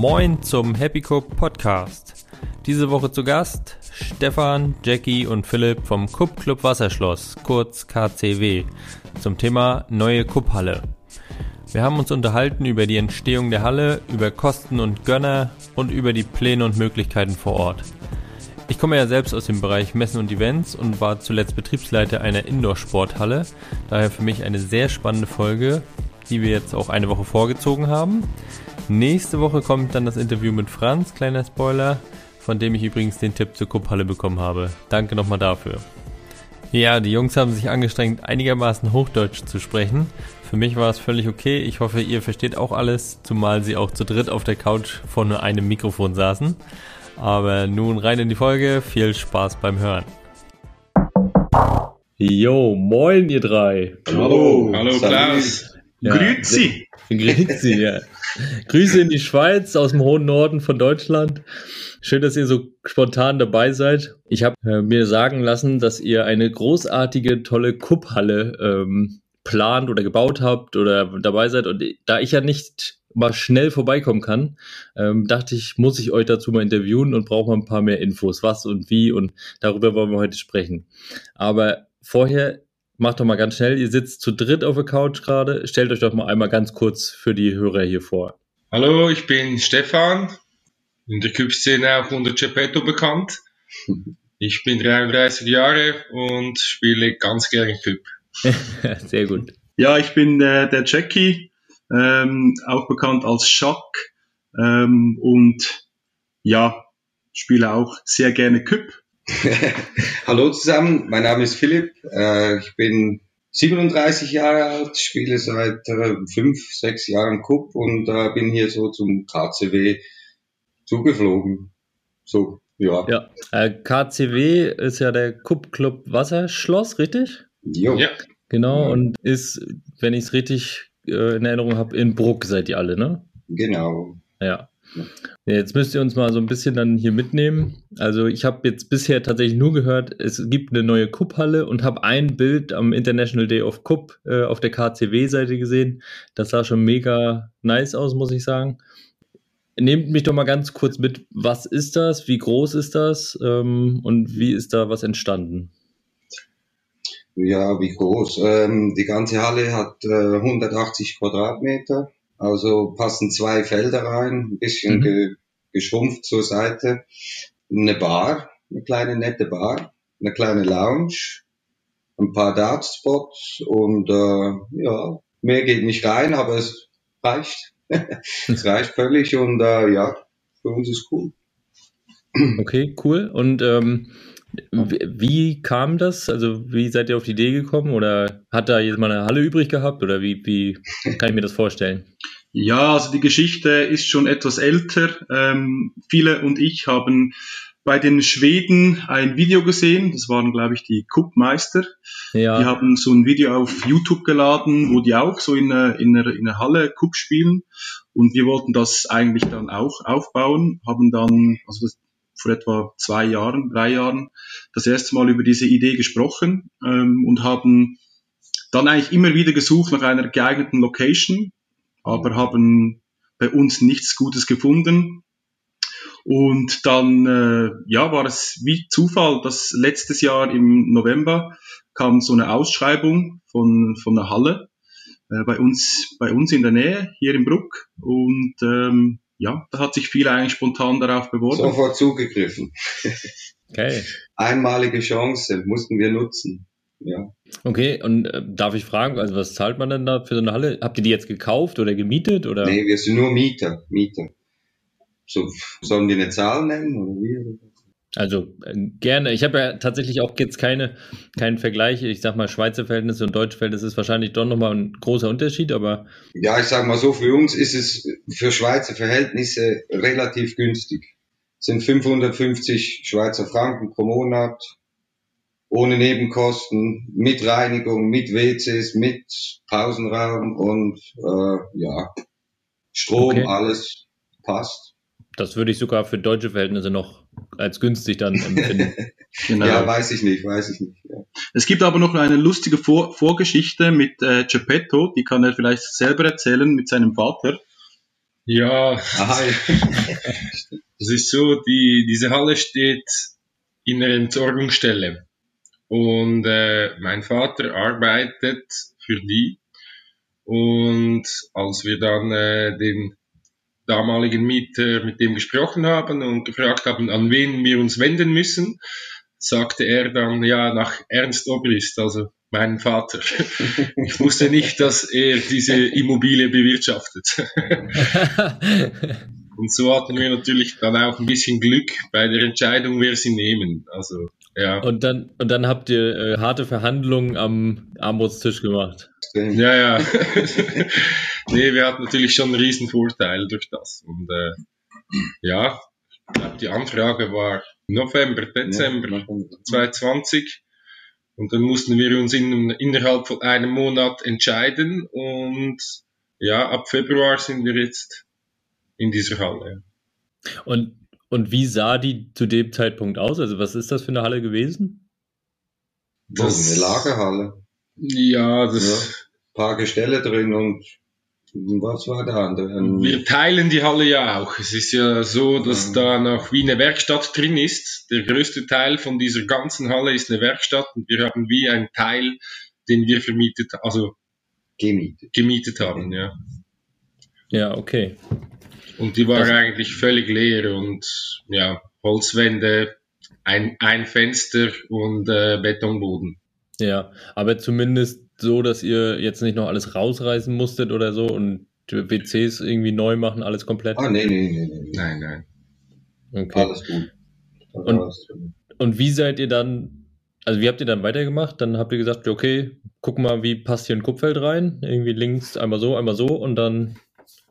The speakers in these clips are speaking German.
Moin zum Happy Cup Podcast. Diese Woche zu Gast Stefan, Jackie und Philipp vom Cup Club Wasserschloss, kurz KCW, zum Thema neue Cup-Halle. Wir haben uns unterhalten über die Entstehung der Halle, über Kosten und Gönner und über die Pläne und Möglichkeiten vor Ort. Ich komme ja selbst aus dem Bereich Messen und Events und war zuletzt Betriebsleiter einer Indoor-Sporthalle. Daher für mich eine sehr spannende Folge, die wir jetzt auch eine Woche vorgezogen haben. Nächste Woche kommt dann das Interview mit Franz, kleiner Spoiler, von dem ich übrigens den Tipp zur Kupphalle bekommen habe. Danke nochmal dafür. Ja, die Jungs haben sich angestrengt, einigermaßen Hochdeutsch zu sprechen. Für mich war es völlig okay. Ich hoffe, ihr versteht auch alles, zumal sie auch zu dritt auf der Couch vor nur einem Mikrofon saßen. Aber nun rein in die Folge. Viel Spaß beim Hören. Jo, moin ihr drei. Hallo, hallo Klaus. Ja, Grüezi. Grüezi, ja. Grüße in die Schweiz aus dem hohen Norden von Deutschland. Schön, dass ihr so spontan dabei seid. Ich habe äh, mir sagen lassen, dass ihr eine großartige, tolle Kupphalle ähm, plant oder gebaut habt oder dabei seid. Und da ich ja nicht mal schnell vorbeikommen kann, ähm, dachte ich, muss ich euch dazu mal interviewen und brauche mal ein paar mehr Infos, was und wie. Und darüber wollen wir heute sprechen. Aber vorher macht doch mal ganz schnell, ihr sitzt zu dritt auf der Couch gerade. Stellt euch doch mal einmal ganz kurz für die Hörer hier vor. Hallo, ich bin Stefan, in der Küpp-Szene auch unter Geppetto bekannt. Ich bin 33 Jahre und spiele ganz gerne Küpp. Sehr gut. Ja, ich bin äh, der Jackie, ähm, auch bekannt als Schack ähm, und ja, spiele auch sehr gerne Küpp Hallo zusammen, mein Name ist Philipp. Äh, ich bin 37 Jahre alt, spiele seit äh, fünf, sechs Jahren Cup und äh, bin hier so zum KCW zugeflogen. So, ja. Ja, KCW ist ja der Cup Club Wasserschloss, richtig? Jo. Ja. Genau, und ist, wenn ich es richtig in Erinnerung habe, in Bruck seid ihr alle, ne? Genau. Ja. Jetzt müsst ihr uns mal so ein bisschen dann hier mitnehmen. Also ich habe jetzt bisher tatsächlich nur gehört, es gibt eine neue Cup-Halle und habe ein Bild am International Day of Cup äh, auf der KCW-Seite gesehen. Das sah schon mega nice aus, muss ich sagen. Nehmt mich doch mal ganz kurz mit, was ist das, wie groß ist das ähm, und wie ist da was entstanden? Ja, wie groß? Ähm, die ganze Halle hat äh, 180 Quadratmeter also passen zwei Felder rein, ein bisschen mhm. ge geschrumpft zur Seite. Eine Bar, eine kleine nette Bar, eine kleine Lounge, ein paar Dartspots und äh, ja, mehr geht nicht rein, aber es reicht. es reicht völlig und äh, ja, für uns ist cool. Okay, cool. Und ähm, wie kam das? Also, wie seid ihr auf die Idee gekommen? Oder hat da jemand eine Halle übrig gehabt? Oder wie, wie kann ich mir das vorstellen? Ja, also die Geschichte ist schon etwas älter. Ähm, viele und ich haben bei den Schweden ein Video gesehen. Das waren, glaube ich, die Kuppmeister. Ja. Die haben so ein Video auf YouTube geladen, wo die auch so in einer, in einer, in einer Halle Kupp spielen. Und wir wollten das eigentlich dann auch aufbauen, haben dann, also das, vor etwa zwei Jahren, drei Jahren, das erste Mal über diese Idee gesprochen ähm, und haben dann eigentlich immer wieder gesucht nach einer geeigneten Location, aber haben bei uns nichts Gutes gefunden. Und dann äh, ja, war es wie Zufall, dass letztes Jahr im November kam so eine Ausschreibung von, von der Halle äh, bei, uns, bei uns in der Nähe, hier in Bruck. Und ähm, ja, da hat sich viel eigentlich spontan darauf beworben. Sofort zugegriffen. Okay. Einmalige Chance mussten wir nutzen. Ja. Okay, und äh, darf ich fragen, also was zahlt man denn da für so eine Halle? Habt ihr die jetzt gekauft oder gemietet? Oder? Nee, wir sind nur Mieter. Mieter. So, sollen wir eine Zahl nennen oder wie? Also äh, gerne. Ich habe ja tatsächlich auch jetzt keine, keinen Vergleich. Ich sag mal, Schweizer Verhältnisse und deutsche Verhältnisse ist wahrscheinlich doch nochmal ein großer Unterschied, aber. Ja, ich sag mal so, für uns ist es für Schweizer Verhältnisse relativ günstig. Es sind 550 Schweizer Franken pro Monat, ohne Nebenkosten, mit Reinigung, mit WCs, mit Pausenraum und äh, ja, Strom, okay. alles passt. Das würde ich sogar für deutsche Verhältnisse noch als günstig dann empfinden. genau. Ja, weiß ich nicht, weiß ich nicht. Ja. Es gibt aber noch eine lustige Vor Vorgeschichte mit äh, Geppetto, die kann er vielleicht selber erzählen mit seinem Vater. Ja, Aha. es ist so, die, diese Halle steht in einer Entsorgungsstelle. Und äh, mein Vater arbeitet für die. Und als wir dann äh, den damaligen Mieter mit dem gesprochen haben und gefragt haben, an wen wir uns wenden müssen, sagte er dann, ja, nach Ernst Obrist, also meinen Vater. Ich wusste nicht, dass er diese Immobilie bewirtschaftet. Und so hatten wir natürlich dann auch ein bisschen Glück bei der Entscheidung, wer sie nehmen. Also, ja. Und dann, und dann habt ihr äh, harte Verhandlungen am Armutstisch gemacht. Ja, ja. nee, wir hatten natürlich schon einen riesen Vorteil durch das. Und äh, ja, ich glaube, die Anfrage war November, Dezember ja, 2020. Und dann mussten wir uns in, innerhalb von einem Monat entscheiden. Und ja, ab Februar sind wir jetzt in dieser Halle. Und, und wie sah die zu dem Zeitpunkt aus? Also was ist das für eine Halle gewesen? Das, eine Lagerhalle. Ja, das. Ja, paar Gestelle drin und was war der andere? Wir teilen die Halle ja auch. Es ist ja so, dass ja. da noch wie eine Werkstatt drin ist. Der größte Teil von dieser ganzen Halle ist eine Werkstatt und wir haben wie einen Teil, den wir vermietet, also gemietet, gemietet haben, ja. Ja, okay. Und die war also, eigentlich völlig leer und ja, Holzwände, ein, ein Fenster und äh, Betonboden. Ja, aber zumindest so, dass ihr jetzt nicht noch alles rausreißen musstet oder so und WCs irgendwie neu machen, alles komplett? Ah, nee, nee, nee, nee. Nein, nein. Okay. Alles gut. Und, und wie seid ihr dann, also wie habt ihr dann weitergemacht? Dann habt ihr gesagt, okay, guck mal, wie passt hier ein Kupfeld rein? Irgendwie links einmal so, einmal so und dann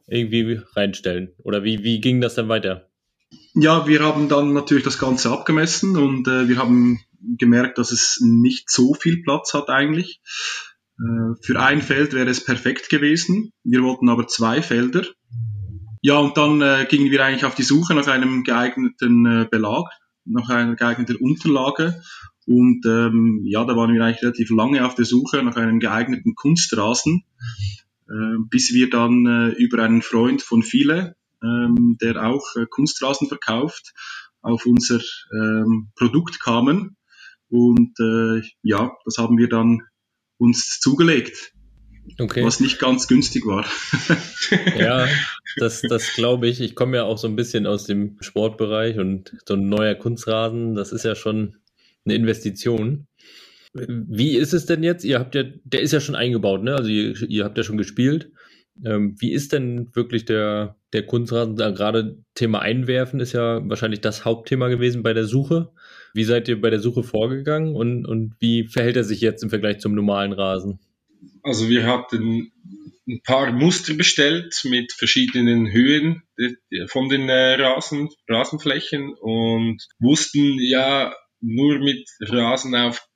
irgendwie reinstellen. Oder wie, wie ging das dann weiter? Ja, wir haben dann natürlich das Ganze abgemessen und äh, wir haben gemerkt, dass es nicht so viel Platz hat eigentlich. Äh, für ein Feld wäre es perfekt gewesen. Wir wollten aber zwei Felder. Ja, und dann äh, gingen wir eigentlich auf die Suche nach einem geeigneten äh, Belag, nach einer geeigneten Unterlage. Und ähm, ja, da waren wir eigentlich relativ lange auf der Suche nach einem geeigneten Kunstrasen, bis wir dann äh, über einen Freund von Viele, ähm, der auch äh, Kunstrasen verkauft, auf unser ähm, Produkt kamen. Und äh, ja, das haben wir dann uns zugelegt. Okay. Was nicht ganz günstig war. ja, das, das glaube ich. Ich komme ja auch so ein bisschen aus dem Sportbereich und so ein neuer Kunstrasen, das ist ja schon eine Investition. Wie ist es denn jetzt? Ihr habt ja, der ist ja schon eingebaut, ne? Also ihr, ihr habt ja schon gespielt. Ähm, wie ist denn wirklich der, der Kunstrasen? Gerade Thema Einwerfen ist ja wahrscheinlich das Hauptthema gewesen bei der Suche. Wie seid ihr bei der Suche vorgegangen und, und wie verhält er sich jetzt im Vergleich zum normalen Rasen? Also wir hatten ein paar Muster bestellt mit verschiedenen Höhen von den äh, Rasen, Rasenflächen und wussten ja nur mit Rasen auf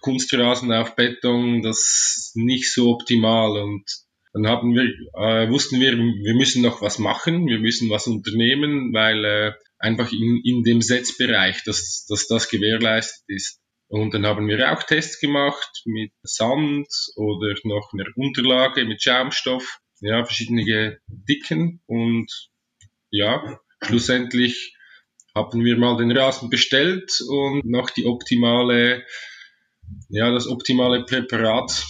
Kunstrasen auf Beton, das nicht so optimal. Und dann haben wir, äh, wussten wir, wir müssen noch was machen, wir müssen was unternehmen, weil äh, einfach in, in dem Setzbereich, dass, dass das gewährleistet ist. Und dann haben wir auch Tests gemacht mit Sand oder noch einer Unterlage mit Schaumstoff, ja, verschiedene Dicken. Und ja, schlussendlich haben wir mal den Rasen bestellt und noch die optimale, ja, das optimale Präparat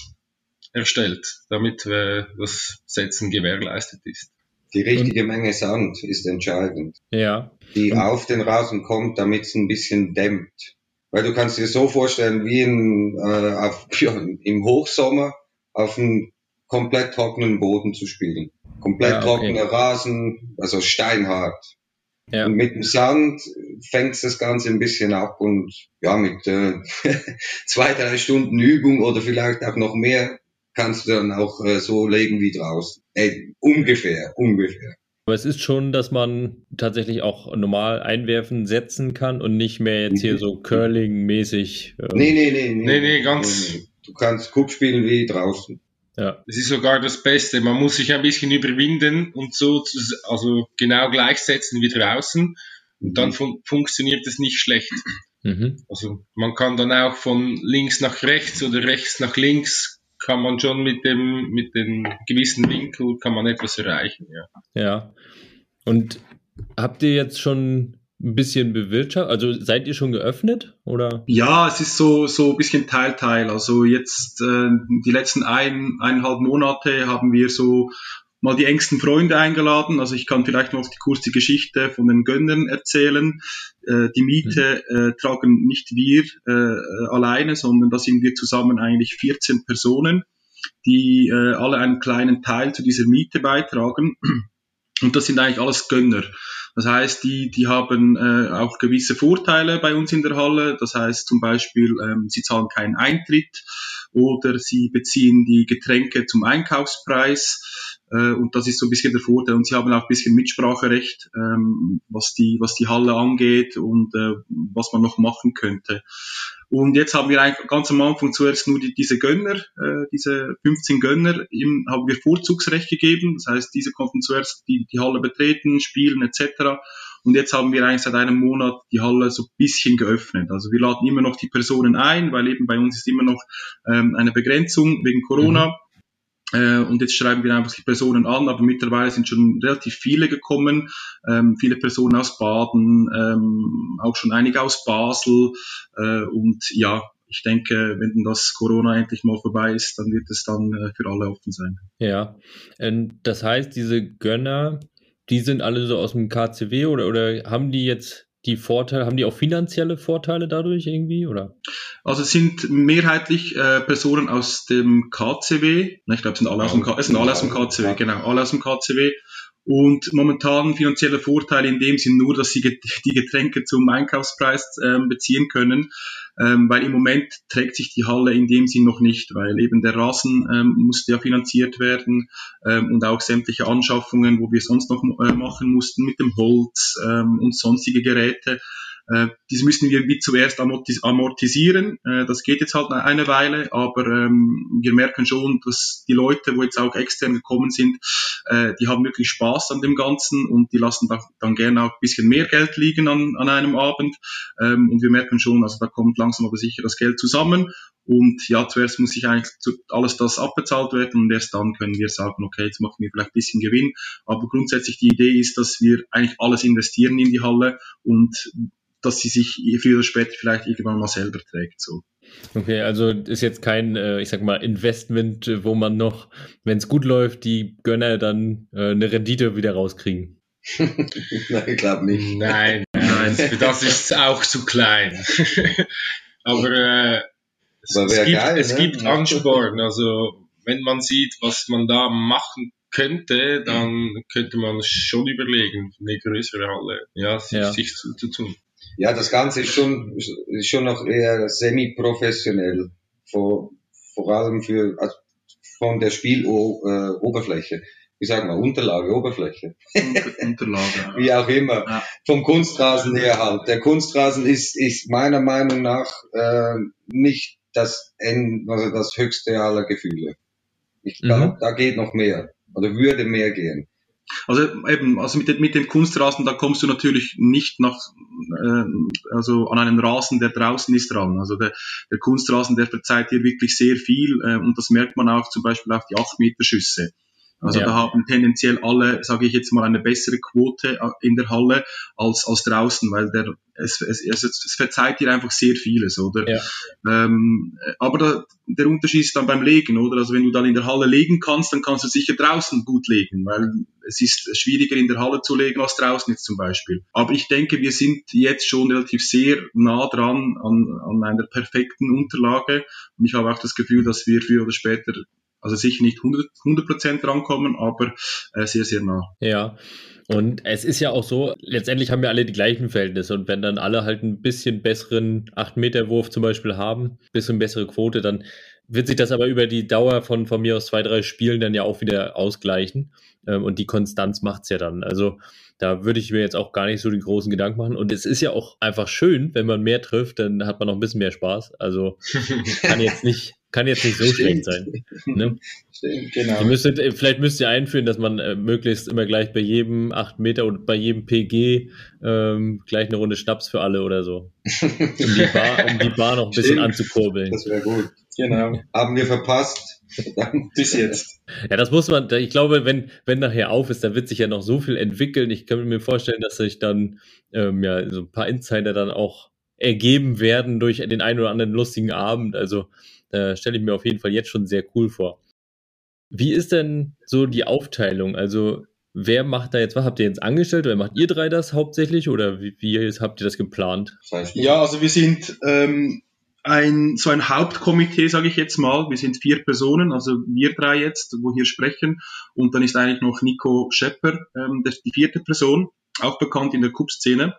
erstellt, damit äh, das Setzen gewährleistet ist. Die richtige Menge Sand ist entscheidend. Ja. Die und, auf den Rasen kommt, damit es ein bisschen dämmt. Weil du kannst dir so vorstellen, wie in, äh, auf, ja, im Hochsommer auf einem komplett trockenen Boden zu spielen. Komplett ja, okay. trockener Rasen, also steinhart. Ja. Und mit dem Sand fängt das Ganze ein bisschen ab und ja, mit äh, zwei, drei Stunden Übung oder vielleicht auch noch mehr kannst du dann auch äh, so legen wie draußen. Ey, ungefähr, ungefähr. Aber es ist schon, dass man tatsächlich auch normal einwerfen, setzen kann und nicht mehr jetzt hier so Curling-mäßig. Ähm nee, nee, nee, nee, nee, nee, ganz. Nee, nee. Du kannst Cup spielen wie draußen. Ja. Das ist sogar das Beste. Man muss sich ein bisschen überwinden und so, also genau gleichsetzen wie draußen. Und dann mhm. fun funktioniert es nicht schlecht. Mhm. Also man kann dann auch von links nach rechts oder rechts nach links kann man schon mit dem, mit dem gewissen Winkel kann man etwas erreichen, ja. Ja. Und habt ihr jetzt schon ein bisschen bewirtschaftet? Also seid ihr schon geöffnet oder? Ja, es ist so so ein bisschen Teil Teil. Also jetzt äh, die letzten ein, eineinhalb Monate haben wir so mal die engsten Freunde eingeladen. Also ich kann vielleicht noch die kurze Geschichte von den Gönnern erzählen. Äh, die Miete mhm. äh, tragen nicht wir äh, alleine, sondern da sind wir zusammen eigentlich 14 Personen, die äh, alle einen kleinen Teil zu dieser Miete beitragen. Und das sind eigentlich alles Gönner. Das heißt, die, die haben äh, auch gewisse Vorteile bei uns in der Halle. Das heißt zum Beispiel, ähm, sie zahlen keinen Eintritt oder sie beziehen die Getränke zum Einkaufspreis. Äh, und das ist so ein bisschen der Vorteil. Und sie haben auch ein bisschen Mitspracherecht, ähm, was, die, was die Halle angeht und äh, was man noch machen könnte. Und jetzt haben wir eigentlich ganz am Anfang zuerst nur die, diese Gönner, äh, diese 15 Gönner, im, haben wir Vorzugsrecht gegeben. Das heißt, diese konnten zuerst die, die Halle betreten, spielen etc. Und jetzt haben wir eigentlich seit einem Monat die Halle so ein bisschen geöffnet. Also wir laden immer noch die Personen ein, weil eben bei uns ist immer noch ähm, eine Begrenzung wegen Corona. Mhm. Äh, und jetzt schreiben wir einfach die Personen an, aber mittlerweile sind schon relativ viele gekommen, ähm, viele Personen aus Baden, ähm, auch schon einige aus Basel. Äh, und ja, ich denke, wenn das Corona endlich mal vorbei ist, dann wird es dann äh, für alle offen sein. Ja, ähm, das heißt, diese Gönner, die sind alle so aus dem KCW oder, oder haben die jetzt die Vorteile, haben die auch finanzielle Vorteile dadurch irgendwie, oder? Also es sind mehrheitlich äh, Personen aus dem KCW, ich glaube, es sind alle aus dem, K es sind alle aus dem KCW, genau, alle aus dem KCW und momentan finanzielle Vorteile in dem Sinn nur, dass sie die Getränke zum Einkaufspreis ähm, beziehen können, ähm, weil im Moment trägt sich die Halle in dem Sinn noch nicht, weil eben der Rasen ähm, musste ja finanziert werden ähm, und auch sämtliche Anschaffungen, wo wir sonst noch äh, machen mussten mit dem Holz ähm, und sonstige Geräte. Äh, dies müssen wir wie zuerst amortisieren. Äh, das geht jetzt halt eine Weile, aber ähm, wir merken schon, dass die Leute, wo jetzt auch extern gekommen sind, äh, die haben wirklich Spaß an dem Ganzen und die lassen da, dann gerne auch ein bisschen mehr Geld liegen an, an einem Abend. Ähm, und wir merken schon, also da kommt langsam aber sicher das Geld zusammen. Und ja, zuerst muss ich eigentlich alles das abbezahlt werden und erst dann können wir sagen, okay, jetzt machen wir vielleicht ein bisschen Gewinn. Aber grundsätzlich die Idee ist, dass wir eigentlich alles investieren in die Halle und dass sie sich früher oder später vielleicht irgendwann mal selber trägt. So. Okay, also ist jetzt kein, äh, ich sag mal, Investment, äh, wo man noch, wenn es gut läuft, die Gönner dann äh, eine Rendite wieder rauskriegen. Nein, ich glaube nicht. Nein, nein, das ist auch zu klein. Aber äh, es, es, gibt, geil, es ne? gibt Ansporn. Also wenn man sieht, was man da machen könnte, dann könnte man schon überlegen, eine größere Halle, ja, sich, ja. sich zu, zu tun. Ja, das Ganze ist schon, ist schon noch eher semi-professionell. Vor, vor allem für, also von der Spieloberfläche. Äh, Wie sagen wir, Unterlage, Oberfläche. Unterlage. Wie auch immer. Ja. Vom Kunstrasen her halt. Der Kunstrasen ist, ist meiner Meinung nach äh, nicht das, End, also das höchste aller Gefühle. Ich glaube, mhm. da geht noch mehr. Oder würde mehr gehen. Also eben, also mit, mit dem Kunstrasen, da kommst du natürlich nicht nach, äh, also an einen Rasen, der draußen ist dran. Also der, der Kunstrasen, der verzeiht dir wirklich sehr viel äh, und das merkt man auch zum Beispiel auf die 8 Meter Schüsse. Also ja. da haben tendenziell alle, sage ich jetzt mal, eine bessere Quote äh, in der Halle als, als draußen, weil der, es, es, es, es verzeiht dir einfach sehr vieles, oder? Ja. Ähm, aber da, der Unterschied ist dann beim Legen, oder? Also wenn du dann in der Halle legen kannst, dann kannst du sicher draußen gut legen, weil es ist schwieriger in der Halle zu legen als draußen jetzt zum Beispiel. Aber ich denke, wir sind jetzt schon relativ sehr nah dran an, an einer perfekten Unterlage und ich habe auch das Gefühl, dass wir früher oder später also sicher nicht 100 Prozent rankommen, aber äh, sehr, sehr nah. Ja. Und es ist ja auch so, letztendlich haben wir alle die gleichen Verhältnisse und wenn dann alle halt ein bisschen besseren 8-Meter-Wurf zum Beispiel haben, bisschen bessere Quote, dann wird sich das aber über die Dauer von, von mir aus zwei, drei Spielen dann ja auch wieder ausgleichen. Ähm, und die Konstanz macht's ja dann. Also da würde ich mir jetzt auch gar nicht so die großen Gedanken machen. Und es ist ja auch einfach schön, wenn man mehr trifft, dann hat man noch ein bisschen mehr Spaß. Also kann jetzt nicht, kann jetzt nicht so schlecht sein. Ne? Stimmt, genau. Müsstet, äh, vielleicht müsst ihr einführen, dass man äh, möglichst immer gleich bei jedem 8 Meter oder bei jedem PG ähm, gleich eine Runde Schnaps für alle oder so. Um die Bar, um die Bar noch ein bisschen anzukurbeln. Das wäre gut. Genau. Haben wir verpasst. Bis jetzt. Ja, das muss man, ich glaube, wenn, wenn nachher auf ist, da wird sich ja noch so viel entwickeln. Ich kann mir vorstellen, dass sich dann ähm, ja so ein paar Insider dann auch ergeben werden durch den einen oder anderen lustigen Abend. Also da stelle ich mir auf jeden Fall jetzt schon sehr cool vor. Wie ist denn so die Aufteilung? Also wer macht da jetzt was? Habt ihr jetzt angestellt oder macht ihr drei das hauptsächlich oder wie, wie habt ihr das geplant? Ja, also wir sind ähm, ein, so ein Hauptkomitee, sage ich jetzt mal. Wir sind vier Personen, also wir drei jetzt, wo hier sprechen. Und dann ist eigentlich noch Nico Schepper, ähm, die vierte Person, auch bekannt in der Cup-Szene.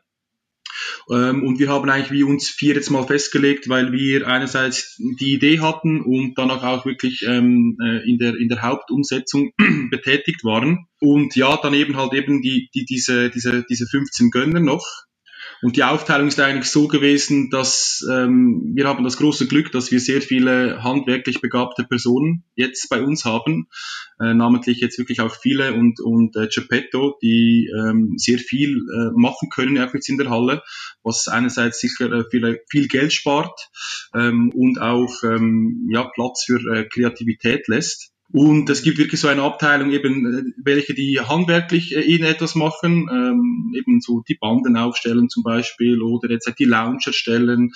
Ähm, und wir haben eigentlich wie uns vier jetzt mal festgelegt, weil wir einerseits die Idee hatten und danach auch wirklich ähm, äh, in, der, in der Hauptumsetzung betätigt waren. Und ja, dann eben halt eben die, die, diese, diese, diese 15 Gönner noch, und die Aufteilung ist eigentlich so gewesen, dass ähm, wir haben das große Glück, dass wir sehr viele handwerklich begabte Personen jetzt bei uns haben, äh, namentlich jetzt wirklich auch viele und, und äh, Geppetto, die ähm, sehr viel äh, machen können auch jetzt in der Halle, was einerseits sicher äh, viel, viel Geld spart ähm, und auch ähm, ja, Platz für äh, Kreativität lässt. Und es gibt wirklich so eine Abteilung eben, äh, welche die handwerklich äh, ihnen etwas machen, ähm, eben so die Banden aufstellen zum Beispiel oder jetzt halt die Lounge erstellen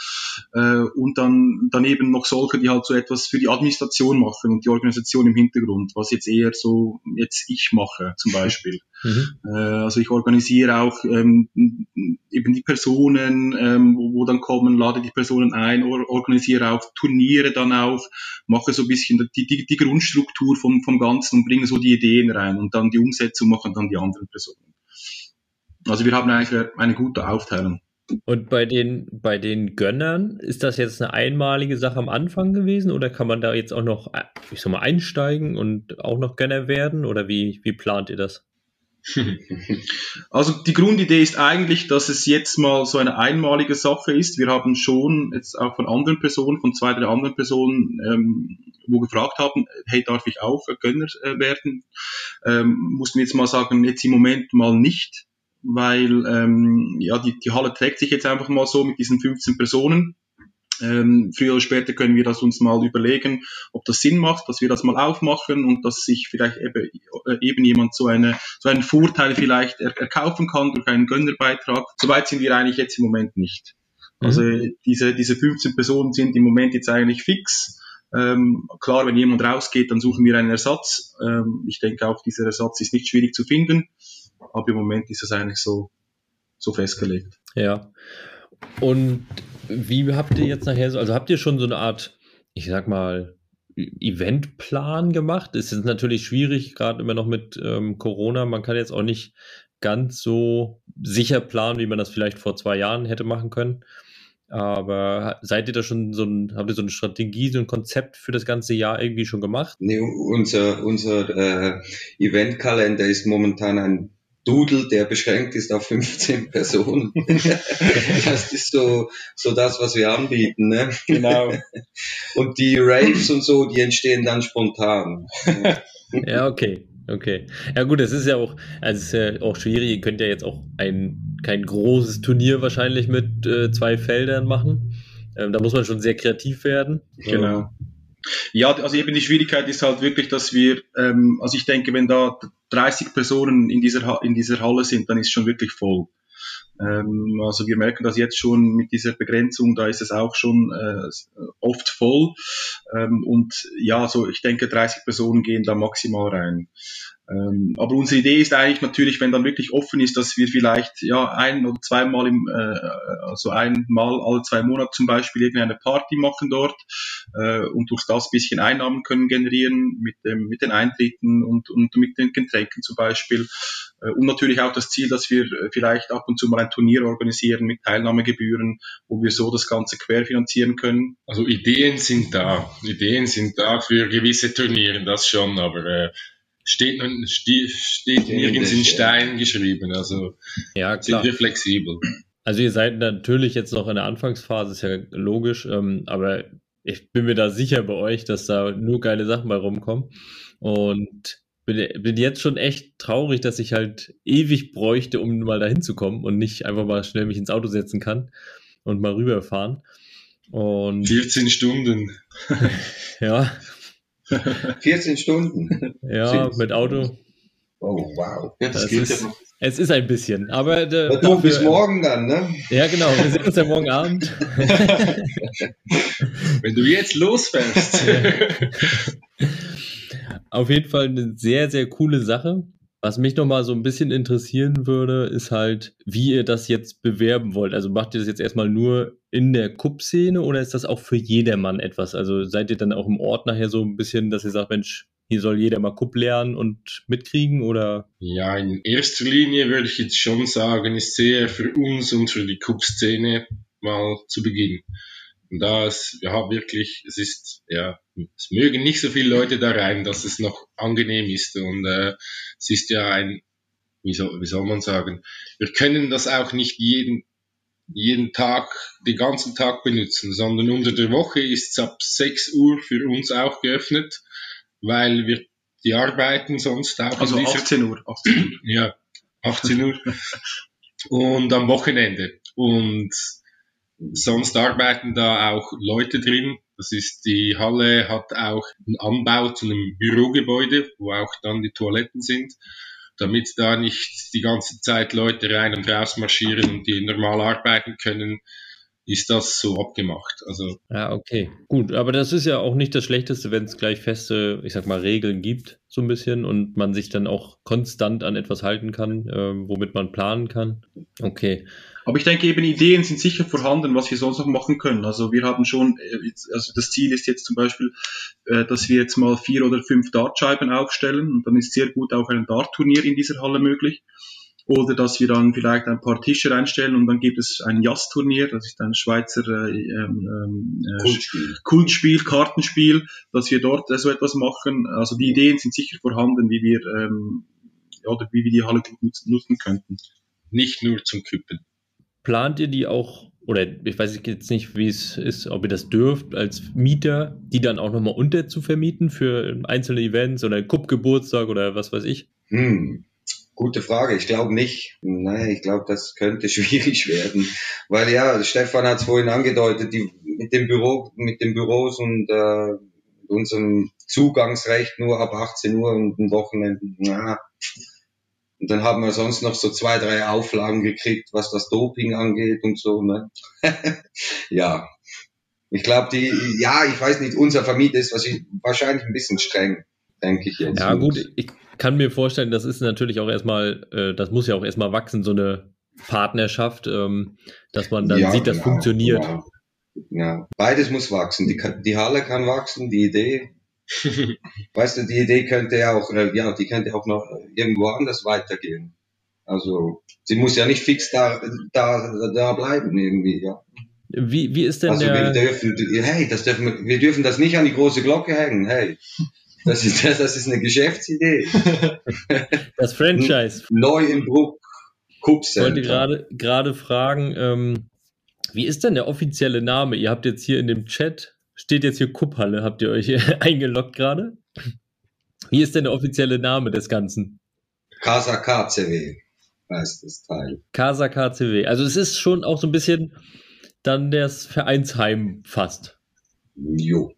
äh, und dann daneben noch solche, die halt so etwas für die Administration machen und die Organisation im Hintergrund, was jetzt eher so jetzt ich mache zum Beispiel. Mhm. Äh, also ich organisiere auch ähm, eben die Personen, ähm, wo, wo, dann kommen, lade die Personen ein, or organisiere auch Turniere dann auch, mache so ein bisschen die, die, die Grundstruktur vom, vom Ganzen und bringe so die Ideen rein und dann die Umsetzung machen dann die anderen Personen. Also wir haben eigentlich eine gute Aufteilung. Und bei den, bei den Gönnern, ist das jetzt eine einmalige Sache am Anfang gewesen oder kann man da jetzt auch noch, ich sag mal, einsteigen und auch noch Gönner werden oder wie, wie plant ihr das? Also die Grundidee ist eigentlich, dass es jetzt mal so eine einmalige Sache ist. Wir haben schon jetzt auch von anderen Personen, von zwei, drei anderen Personen, ähm, wo gefragt haben, hey, darf ich auch Gönner äh, werden? Ähm, mussten jetzt mal sagen, jetzt im Moment mal nicht, weil ähm, ja die, die Halle trägt sich jetzt einfach mal so mit diesen 15 Personen. Ähm, früher oder später können wir das uns mal überlegen, ob das Sinn macht, dass wir das mal aufmachen und dass sich vielleicht eben, äh, eben jemand so, eine, so einen Vorteil vielleicht er, erkaufen kann durch einen Gönnerbeitrag. Soweit sind wir eigentlich jetzt im Moment nicht. Mhm. Also diese, diese 15 Personen sind im Moment jetzt eigentlich fix. Ähm, klar, wenn jemand rausgeht, dann suchen wir einen Ersatz. Ähm, ich denke auch, dieser Ersatz ist nicht schwierig zu finden, aber im Moment ist es eigentlich so, so festgelegt. Ja. Und wie habt ihr jetzt nachher so, also habt ihr schon so eine Art, ich sag mal, Eventplan gemacht? Es ist natürlich schwierig, gerade immer noch mit ähm, Corona. Man kann jetzt auch nicht ganz so sicher planen, wie man das vielleicht vor zwei Jahren hätte machen können. Aber seid ihr da schon so ein, habt ihr so eine Strategie, so ein Konzept für das ganze Jahr irgendwie schon gemacht? Nee, unser, unser äh, Eventkalender ist momentan ein Doodle, der beschränkt ist auf 15 Personen. das ist so, so das, was wir anbieten. Ne? Genau. Und die Raves und so, die entstehen dann spontan. ja, okay. Okay. Ja gut, es ist ja auch, also ist ja auch schwierig, ihr könnt ja jetzt auch ein, kein großes Turnier wahrscheinlich mit äh, zwei Feldern machen. Ähm, da muss man schon sehr kreativ werden. Genau. Ja, also eben die Schwierigkeit ist halt wirklich, dass wir, ähm, also ich denke, wenn da 30 Personen in dieser, in dieser Halle sind, dann ist es schon wirklich voll. Ähm, also wir merken das jetzt schon mit dieser Begrenzung, da ist es auch schon äh, oft voll. Ähm, und ja, so ich denke, 30 Personen gehen da maximal rein. Ähm, aber unsere Idee ist eigentlich natürlich, wenn dann wirklich offen ist, dass wir vielleicht ja ein oder zweimal im, äh, also einmal alle zwei Monate zum Beispiel irgendeine Party machen dort äh, und durch das bisschen Einnahmen können generieren mit dem mit den Eintritten und und mit den Getränken zum Beispiel äh, und natürlich auch das Ziel, dass wir vielleicht ab und zu mal ein Turnier organisieren mit Teilnahmegebühren, wo wir so das Ganze querfinanzieren können. Also Ideen sind da, Ideen sind da für gewisse Turniere, das schon, aber äh, steht, steht, steht nirgends in Stein geschrieben. Also ja, klar. sind wir flexibel. Also ihr seid natürlich jetzt noch in der Anfangsphase, ist ja logisch, ähm, aber ich bin mir da sicher bei euch, dass da nur geile Sachen bei rumkommen. Und bin, bin jetzt schon echt traurig, dass ich halt ewig bräuchte, um mal dahin zu kommen und nicht einfach mal schnell mich ins Auto setzen kann und mal rüberfahren. Und 14 Stunden. ja. 14 Stunden? Ja, mit Auto. Oh, wow. Ja, das, das geht ist, ja noch. Es ist ein bisschen, aber... Äh, du, dafür, bis morgen dann, ne? Ja, genau. Wir sehen uns ja morgen Abend. Wenn du jetzt losfährst. Auf jeden Fall eine sehr, sehr coole Sache. Was mich nochmal so ein bisschen interessieren würde, ist halt, wie ihr das jetzt bewerben wollt. Also macht ihr das jetzt erstmal nur in der Cup-Szene oder ist das auch für jedermann etwas? Also seid ihr dann auch im Ort nachher so ein bisschen, dass ihr sagt, Mensch, hier soll jeder mal Cup lernen und mitkriegen oder? Ja, in erster Linie würde ich jetzt schon sagen, ist sehr für uns und für die Cup-Szene mal zu Beginn. Und da ist, ja, wirklich, es ist, ja, es mögen nicht so viele Leute da rein, dass es noch angenehm ist. Und äh, es ist ja ein, wie soll, wie soll man sagen, wir können das auch nicht jeden, jeden Tag, den ganzen Tag benutzen, sondern unter der Woche ist es ab 6 Uhr für uns auch geöffnet, weil wir die arbeiten sonst auch. Also 18 Uhr. 18 Uhr. Ja, 18 Uhr. und am Wochenende. Und Sonst arbeiten da auch Leute drin. Das ist, die Halle hat auch einen Anbau zu einem Bürogebäude, wo auch dann die Toiletten sind, damit da nicht die ganze Zeit Leute rein und raus marschieren und die normal arbeiten können, ist das so abgemacht. Also ja, okay, gut. Aber das ist ja auch nicht das Schlechteste, wenn es gleich feste, ich sag mal, Regeln gibt, so ein bisschen und man sich dann auch konstant an etwas halten kann, äh, womit man planen kann. Okay. Aber ich denke eben, Ideen sind sicher vorhanden, was wir sonst noch machen können. Also wir haben schon, äh, also das Ziel ist jetzt zum Beispiel, äh, dass wir jetzt mal vier oder fünf Dartscheiben aufstellen und dann ist sehr gut auch ein Dartturnier in dieser Halle möglich oder dass wir dann vielleicht ein paar Tische reinstellen und dann gibt es ein Jazz-Turnier, das ist ein Schweizer äh, ähm, ähm äh, Kultspiel. Kultspiel, Kartenspiel, dass wir dort äh, so etwas machen. Also die Ideen sind sicher vorhanden, wie wir ähm, oder wie wir die Halle gut nutzen könnten. Nicht nur zum Küppen. Plant ihr die auch oder ich weiß jetzt nicht, wie es ist, ob ihr das dürft, als Mieter, die dann auch nochmal unter zu vermieten für einzelne Events oder Kuppgeburtstag oder was weiß ich? Hm. Gute Frage. Ich glaube nicht. Nein, ich glaube, das könnte schwierig werden. Weil ja, Stefan hat es vorhin angedeutet, die, mit dem Büro, mit den Büros und äh, unserem Zugangsrecht nur ab 18 Uhr und ein Wochenende. Na. Und dann haben wir sonst noch so zwei, drei Auflagen gekriegt, was das Doping angeht und so. Ne? ja. Ich glaube, die, ja, ich weiß nicht, unser Vermieter ist wahrscheinlich ein bisschen streng, denke ich jetzt. Ja, gut, ich kann mir vorstellen, das ist natürlich auch erstmal, äh, das muss ja auch erstmal wachsen, so eine Partnerschaft, ähm, dass man dann ja, sieht, das genau, funktioniert. Ja. ja. beides muss wachsen. Die, die Halle kann wachsen, die Idee. weißt du, die Idee könnte ja auch, äh, ja, die könnte auch noch irgendwo anders weitergehen. Also, sie muss ja nicht fix da, da, da bleiben irgendwie, ja. Wie, wie ist denn also der... Wir dürfen, hey, das dürfen wir, wir dürfen das nicht an die große Glocke hängen, hey. Das ist, das ist eine Geschäftsidee. Das Franchise. Neu im Bruck. Ich wollte gerade, gerade fragen, ähm, wie ist denn der offizielle Name? Ihr habt jetzt hier in dem Chat, steht jetzt hier Kupphalle, habt ihr euch eingeloggt gerade? Wie ist denn der offizielle Name des Ganzen? Casa KCW heißt das Teil. Casa KCW. Also es ist schon auch so ein bisschen dann das Vereinsheim fast. Jo.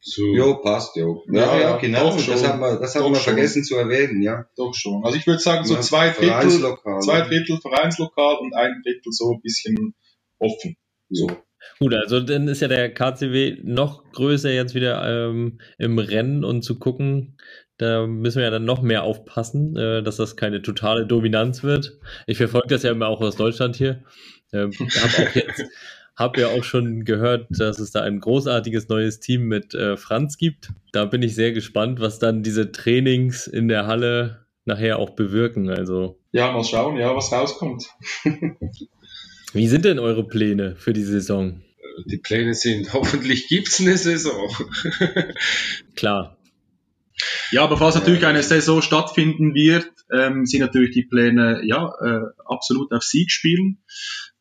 So. Jo, passt, jo. Ja, ja, ja genau. Das haben wir, das haben wir vergessen zu erwähnen, ja. Doch schon. Also ich würde sagen, so ja, zwei Drittel, zwei Drittel Vereinslokal und ein Drittel so ein bisschen offen. So. Gut, also dann ist ja der KCW noch größer jetzt wieder ähm, im Rennen und zu gucken, da müssen wir ja dann noch mehr aufpassen, äh, dass das keine totale Dominanz wird. Ich verfolge das ja immer auch aus Deutschland hier. Ähm, habe auch jetzt habe ja auch schon gehört, dass es da ein großartiges neues Team mit äh, Franz gibt. Da bin ich sehr gespannt, was dann diese Trainings in der Halle nachher auch bewirken. Also ja, mal schauen, ja, was rauskommt. Wie sind denn eure Pläne für die Saison? Die Pläne sind, hoffentlich gibt es eine Saison. Klar. Ja, aber falls natürlich eine Saison stattfinden wird, ähm, sind natürlich die Pläne ja äh, absolut auf Sieg spielen.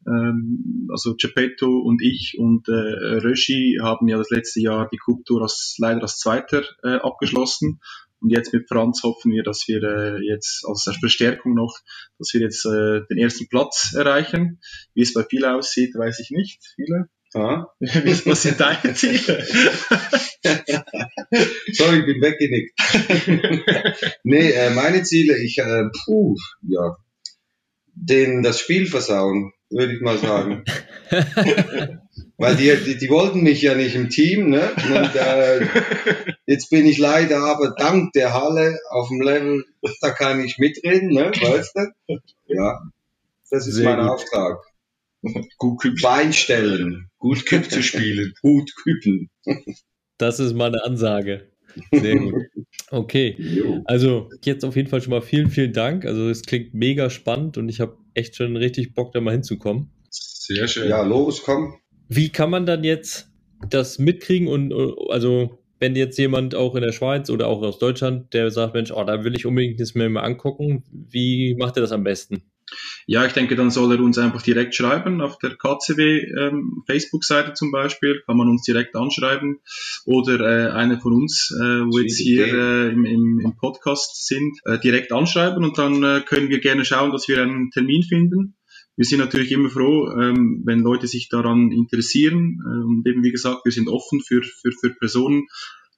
Ähm, also Geppetto und ich und äh, Röschi haben ja das letzte Jahr die Cup-Tour als, leider als Zweiter äh, abgeschlossen. Und jetzt mit Franz hoffen wir, dass wir äh, jetzt als Verstärkung noch, dass wir jetzt äh, den ersten Platz erreichen. Wie es bei vielen aussieht, weiß ich nicht. Viele? Ja? Was sind deine Ziele? Sorry, ich bin weggenickt. nee, äh, meine Ziele, ich, äh, puh, ja, den, das Spiel versauen, würde ich mal sagen. Weil die, die, die wollten mich ja nicht im Team, ne? Und äh, jetzt bin ich leider aber dank der Halle auf dem Level, da kann ich mitreden, ne? Weißt du? Ja, das ist Sehr mein gut. Auftrag. Gut Küpp. Beinstellen. Gut Küpp zu spielen. Gut küppen. Das ist mal eine Ansage. Sehr gut. Okay. Also jetzt auf jeden Fall schon mal vielen, vielen Dank. Also es klingt mega spannend und ich habe echt schon richtig Bock, da mal hinzukommen. Sehr schön. Ja, los, komm. Wie kann man dann jetzt das mitkriegen und also wenn jetzt jemand auch in der Schweiz oder auch aus Deutschland, der sagt, Mensch, oh, da will ich unbedingt das mir mal angucken, wie macht er das am besten? Ja, ich denke, dann soll er uns einfach direkt schreiben auf der KCW ähm, Facebook-Seite zum Beispiel, kann man uns direkt anschreiben. Oder äh, einer von uns, äh, wo jetzt hier äh, im, im, im Podcast sind, äh, direkt anschreiben und dann äh, können wir gerne schauen, dass wir einen Termin finden. Wir sind natürlich immer froh, ähm, wenn Leute sich daran interessieren. Äh, und eben wie gesagt, wir sind offen für, für, für Personen.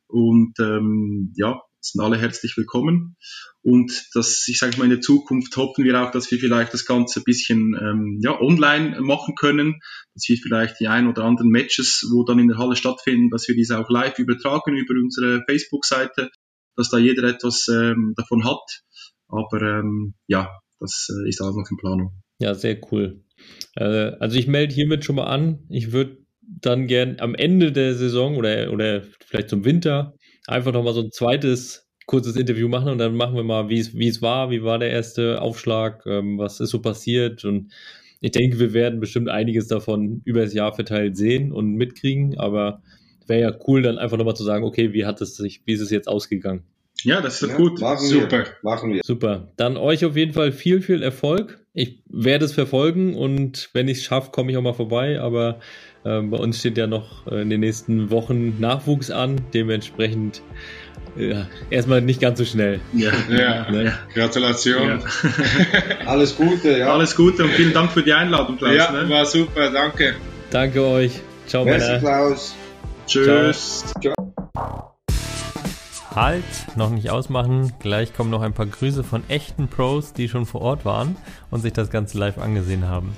Und ähm, ja, sind alle herzlich willkommen. Und das, ich sage mal, in der Zukunft hoffen wir auch, dass wir vielleicht das Ganze ein bisschen ähm, ja, online machen können, dass wir vielleicht die ein oder anderen Matches, wo dann in der Halle stattfinden, dass wir diese auch live übertragen über unsere Facebook-Seite, dass da jeder etwas ähm, davon hat. Aber ähm, ja, das äh, ist alles noch in Planung. Ja, sehr cool. Äh, also ich melde hiermit schon mal an. Ich würde dann gern am Ende der Saison oder, oder vielleicht zum Winter einfach nochmal so ein zweites kurzes Interview machen und dann machen wir mal, wie es, war, wie war der erste Aufschlag, ähm, was ist so passiert und ich denke, wir werden bestimmt einiges davon über das Jahr verteilt sehen und mitkriegen, aber wäre ja cool, dann einfach nochmal zu sagen, okay, wie hat es sich, wie ist es jetzt ausgegangen? Ja, das ist ja, gut. Machen Super. Wir. Machen wir. Super. Dann euch auf jeden Fall viel, viel Erfolg. Ich werde es verfolgen und wenn ich es schaffe, komme ich auch mal vorbei. Aber äh, bei uns steht ja noch äh, in den nächsten Wochen Nachwuchs an. Dementsprechend ja, erstmal nicht ganz so schnell. Ja, ja. Ne? Gratulation. Ja. Alles Gute, ja. Alles Gute und vielen Dank für die Einladung, Klaus. Ja, ne? war super, danke. Danke euch. Ciao, Merci, Klaus. Tschüss. Ciao. Halt, noch nicht ausmachen. Gleich kommen noch ein paar Grüße von echten Pros, die schon vor Ort waren und sich das Ganze live angesehen haben.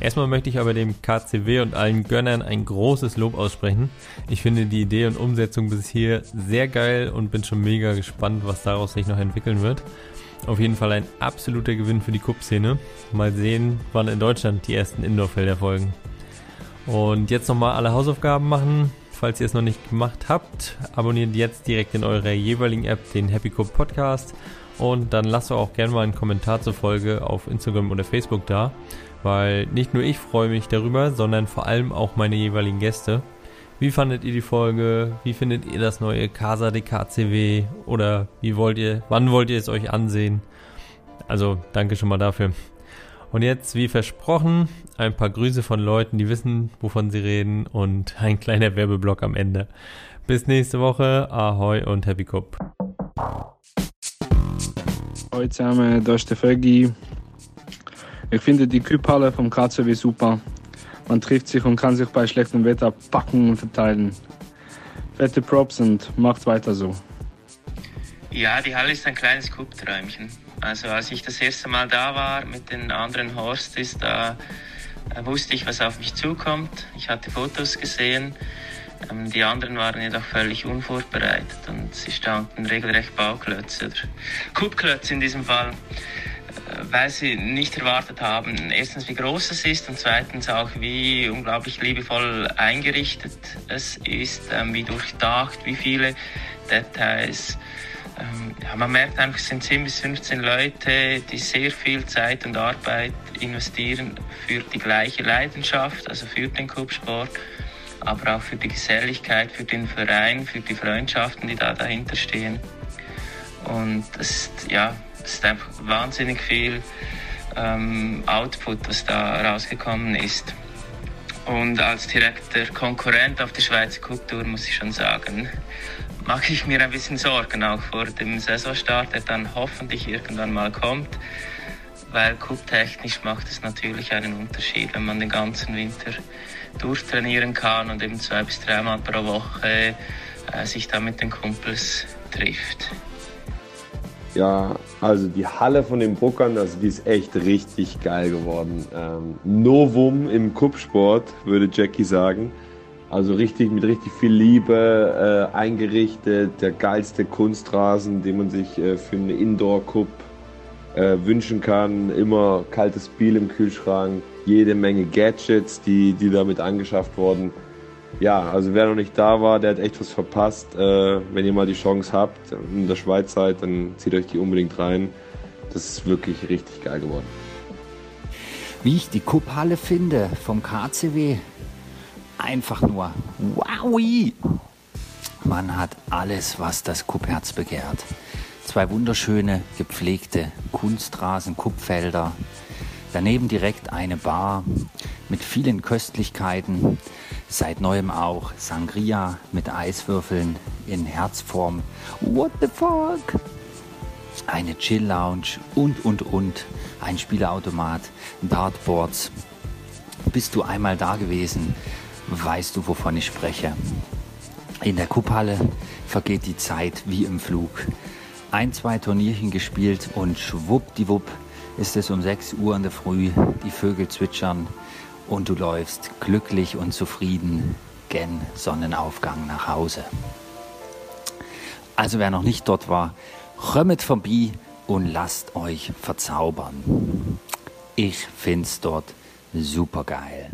Erstmal möchte ich aber dem KCW und allen Gönnern ein großes Lob aussprechen. Ich finde die Idee und Umsetzung bis hier sehr geil und bin schon mega gespannt, was daraus sich noch entwickeln wird. Auf jeden Fall ein absoluter Gewinn für die Cup-Szene. Mal sehen, wann in Deutschland die ersten Indoor-Felder folgen. Und jetzt nochmal alle Hausaufgaben machen. Falls ihr es noch nicht gemacht habt, abonniert jetzt direkt in eurer jeweiligen App den Happy Cup Podcast und dann lasst auch gerne mal einen Kommentar zur Folge auf Instagram oder Facebook da weil nicht nur ich freue mich darüber, sondern vor allem auch meine jeweiligen Gäste. Wie fandet ihr die Folge? Wie findet ihr das neue Casa de KCW? Oder wie wollt ihr, wann wollt ihr es euch ansehen? Also, danke schon mal dafür. Und jetzt, wie versprochen, ein paar Grüße von Leuten, die wissen, wovon sie reden und ein kleiner Werbeblock am Ende. Bis nächste Woche. Ahoi und Happy Cup. Hallo zusammen, da ist der Fergie. Ich finde die Kühlpalle vom KCW super. Man trifft sich und kann sich bei schlechtem Wetter packen und verteilen. Fette Props und macht weiter so. Ja, die Halle ist ein kleines Kuppträumchen. Also als ich das erste Mal da war mit den anderen Horstis, da äh, wusste ich, was auf mich zukommt. Ich hatte Fotos gesehen. Ähm, die anderen waren jedoch völlig unvorbereitet und sie standen regelrecht Bauklötze oder Kuppklötze in diesem Fall weil sie nicht erwartet haben, erstens wie groß es ist und zweitens auch wie unglaublich liebevoll eingerichtet es ist, ähm, wie durchdacht, wie viele Details. Ähm, ja, man merkt einfach, es sind 10 bis 15 Leute, die sehr viel Zeit und Arbeit investieren für die gleiche Leidenschaft, also für den Kubsport, aber auch für die Geselligkeit, für den Verein, für die Freundschaften, die da dahinter stehen. Und das ist, ja, es ist einfach wahnsinnig viel ähm, Output, was da rausgekommen ist. Und als direkter Konkurrent auf der Schweizer Kultur muss ich schon sagen, mache ich mir ein bisschen Sorgen, auch vor dem Saisonstart, der dann hoffentlich irgendwann mal kommt, weil kupptechnisch macht es natürlich einen Unterschied, wenn man den ganzen Winter durchtrainieren kann und eben zwei bis dreimal pro Woche äh, sich da mit den Kumpels trifft. Ja, also die Halle von den Bruckern, also die ist echt richtig geil geworden. Ähm, Novum im Kuppsport, würde Jackie sagen. Also richtig mit richtig viel Liebe äh, eingerichtet, der geilste Kunstrasen, den man sich äh, für eine Indoor-Cup äh, wünschen kann. Immer kaltes Bier im Kühlschrank, jede Menge Gadgets, die, die damit angeschafft wurden. Ja, also wer noch nicht da war, der hat echt was verpasst. Äh, wenn ihr mal die Chance habt, in der Schweiz seid, dann zieht euch die unbedingt rein. Das ist wirklich richtig geil geworden. Wie ich die Kupphalle finde vom KCW, einfach nur wowi! Man hat alles, was das Kuppherz begehrt. Zwei wunderschöne, gepflegte Kunstrasen, Kuppfelder. Daneben direkt eine Bar mit vielen Köstlichkeiten. Seit neuem auch Sangria mit Eiswürfeln in Herzform. What the fuck? Eine Chill Lounge und und und. Ein Spielautomat, Dartboards. Bist du einmal da gewesen, weißt du, wovon ich spreche. In der Kupphalle vergeht die Zeit wie im Flug ein, zwei Turnierchen gespielt und schwuppdiwupp ist es um 6 Uhr in der Früh, die Vögel zwitschern und du läufst glücklich und zufrieden gen Sonnenaufgang nach Hause. Also wer noch nicht dort war, kommt vorbei und lasst euch verzaubern. Ich find's dort super geil.